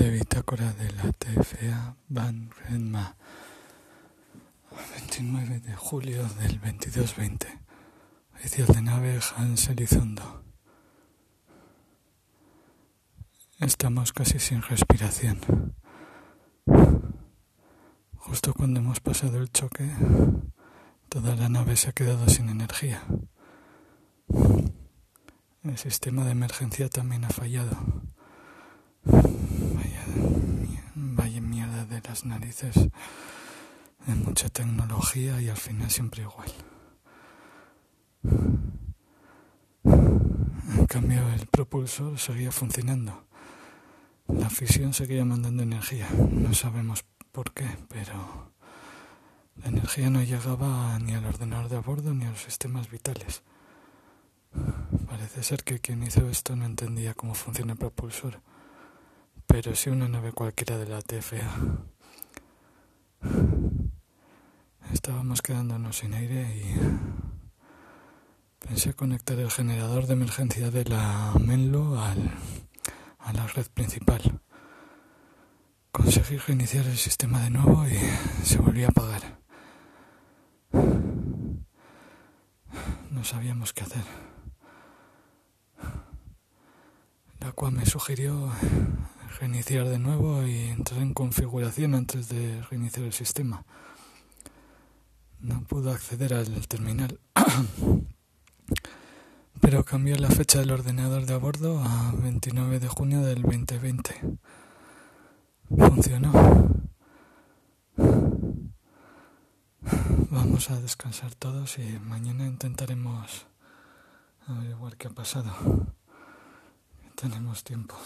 de bitácora de la TFA Van Renma, 29 de julio del 2220. Oficial de nave Hans Elizondo. Estamos casi sin respiración. Justo cuando hemos pasado el choque, toda la nave se ha quedado sin energía. El sistema de emergencia también ha fallado. Narices. De mucha tecnología y al final siempre igual. En cambio, el propulsor seguía funcionando. La fisión seguía mandando energía. No sabemos por qué, pero la energía no llegaba ni al ordenador de a bordo ni a los sistemas vitales. Parece ser que quien hizo esto no entendía cómo funciona el propulsor, pero sí una nave cualquiera de la TFA. Estábamos quedándonos sin aire y pensé conectar el generador de emergencia de la Menlo al, a la red principal. Conseguí reiniciar el sistema de nuevo y se volvió a apagar. No sabíamos qué hacer. La cual me sugirió reiniciar de nuevo y entrar en configuración antes de reiniciar el sistema. No pudo acceder al terminal. Pero cambió la fecha del ordenador de a bordo a 29 de junio del 2020. Funcionó. Vamos a descansar todos y mañana intentaremos averiguar qué ha pasado. Tenemos tiempo.